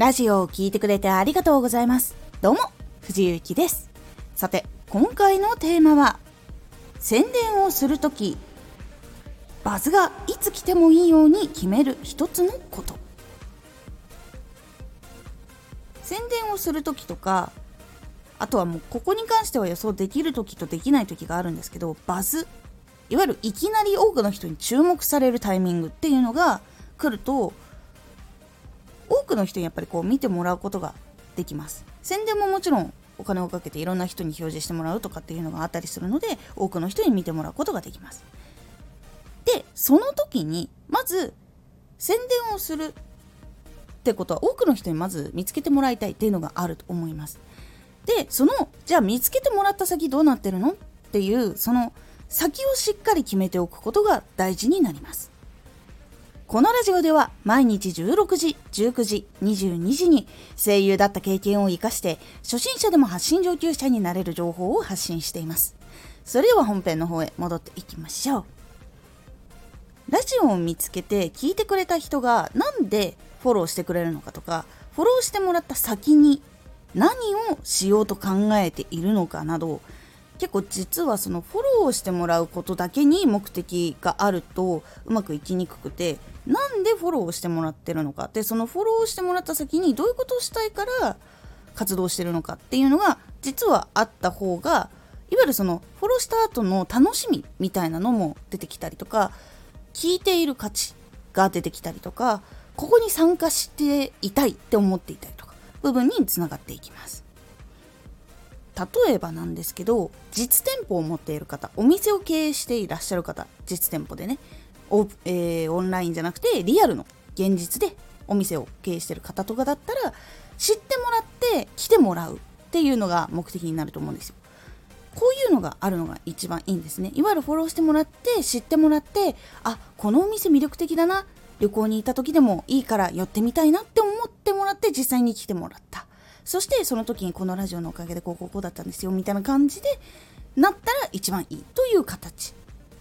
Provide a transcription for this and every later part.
ラジオを聴いてくれてありがとうございます。どうも、藤井幸です。さて、今回のテーマは、宣伝をするとき、バズがいつ来てもいいように決める一つのこと。宣伝をするときとか、あとはもうここに関しては予想できる時とできない時があるんですけどバズいわゆるいきなり多くの人に注目されるタイミングっていうのが来るとくの人にやっぱりこう見てもらうことができます。宣伝ももちろんお金をかけていろんな人に表示してもらうとかっていうのがあったりするので多くの人に見てもらうことができます。でその時にまず宣伝をするってことは多くの人にまず見つけてもらいたいっていうのがあると思います。でそのじゃあ見つけてもらった先どうなってるのっていうその先をしっかり決めておくことが大事になります。このラジオでは毎日16時、19時、22時に声優だった経験を活かして初心者でも発信上級者になれる情報を発信しています。それでは本編の方へ戻っていきましょう。ラジオを見つけて聞いてくれた人がなんでフォローしてくれるのかとか、フォローしてもらった先に何をしようと考えているのかなど結構実はそのフォローしてもらうことだけに目的があるとうまくいきにくくてなんでフォローしてもらってるのか。でそのフォローしてもらった先にどういうことをしたいから活動してるのかっていうのが実はあった方がいわゆるそのフォローした後の楽しみみたいなのも出てきたりとか聞いている価値が出てきたりとかここに参加していたいって思っていたりとか部分につながっていきます。例えばなんですけど実店舗を持っている方お店を経営していらっしゃる方実店舗でねオ,、えー、オンラインじゃなくてリアルの現実でお店を経営してる方とかだったら知ってもらって来てもらうっていうのが目的になると思うんですよ。こういうのがあるのが一番いいんですね。いわゆるフォローしてもらって知ってもらってあこのお店魅力的だな旅行に行った時でもいいから寄ってみたいなって思ってもらって実際に来てもらったそしてその時にこのラジオのおかげでこうこうこうだったんですよみたいな感じでなったら一番いいという形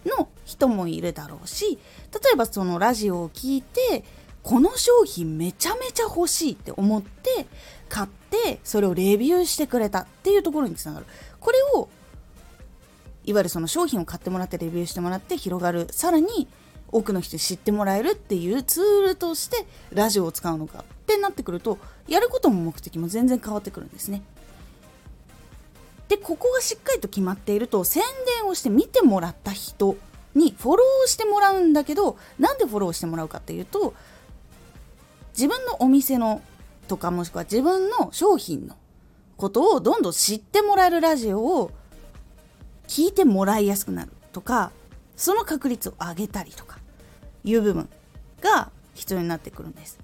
の人もいるだろうし例えばそのラジオを聞いてこの商品めちゃめちゃ欲しいって思って買ってそれをレビューしてくれたっていうところにつながる。これをいわゆるその商品を買ってもらってレビューしてもらって広がる。さらに多くの人に知ってもらえるっていうツールとしてラジオを使うのかってなってくるとやることも目的も全然変わってくるんですね。でここがしっかりと決まっていると宣伝をして見てもらった人にフォローしてもらうんだけどなんでフォローしてもらうかっていうと自分のお店のとかもしくは自分の商品のことをどんどん知ってもらえるラジオを聞いてもらいやすくなるとかその確率を上げたりとかいう部分が必要になってくるんです。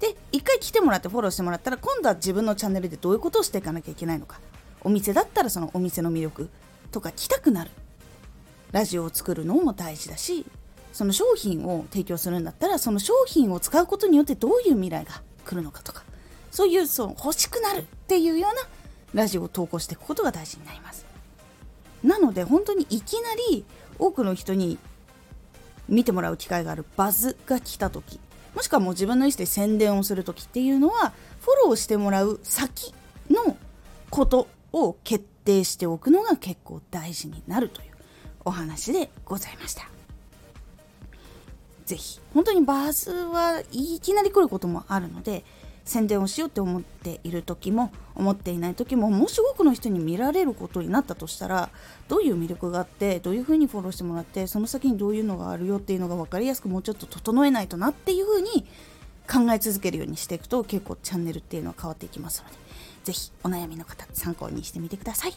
で一回来てもらってフォローしてもらったら今度は自分のチャンネルでどういうことをしていかなきゃいけないのかお店だったらそのお店の魅力とか来たくなるラジオを作るのも大事だしその商品を提供するんだったらその商品を使うことによってどういう未来が来るのかとかそういうその欲しくなるっていうようなラジオを投稿していくことが大事になりますなので本当にいきなり多くの人に見てもらう機会があるバズが来た時もしくはもう自分の意思で宣伝をする時っていうのはフォローしてもらう先のことを決定しておくのが結構大事になるというお話でございました。ぜひ本当にバズはいきなり来ることもあるので宣伝をしようって思っている時も思っていない時ももし多くの人に見られることになったとしたらどういう魅力があってどういうふうにフォローしてもらってその先にどういうのがあるよっていうのが分かりやすくもうちょっと整えないとなっていうふうに考え続けるようにしていくと結構チャンネルっていうのは変わっていきますので是非お悩みの方参考にしてみてください。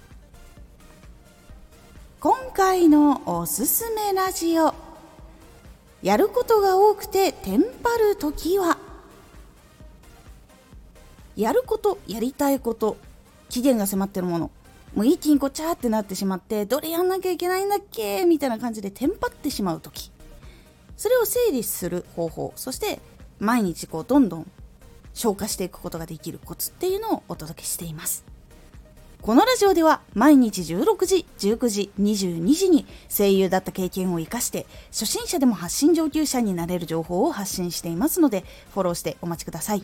今回のおすすめラジオ。やることが多くてテンパる時は？やることやりたいこと期限が迫ってるもの。もう一気にこちゃってなってしまってどれやんなきゃいけないんだっけ？みたいな感じでテンパってしまう時。それを整理する方法。そして毎日こうどんどん消化していくことができるコツっていうのをお届けしています。このラジオでは毎日16時、19時、22時に声優だった経験を活かして初心者でも発信上級者になれる情報を発信していますのでフォローしてお待ちください。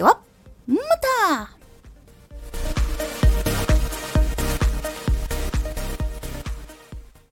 ではまた。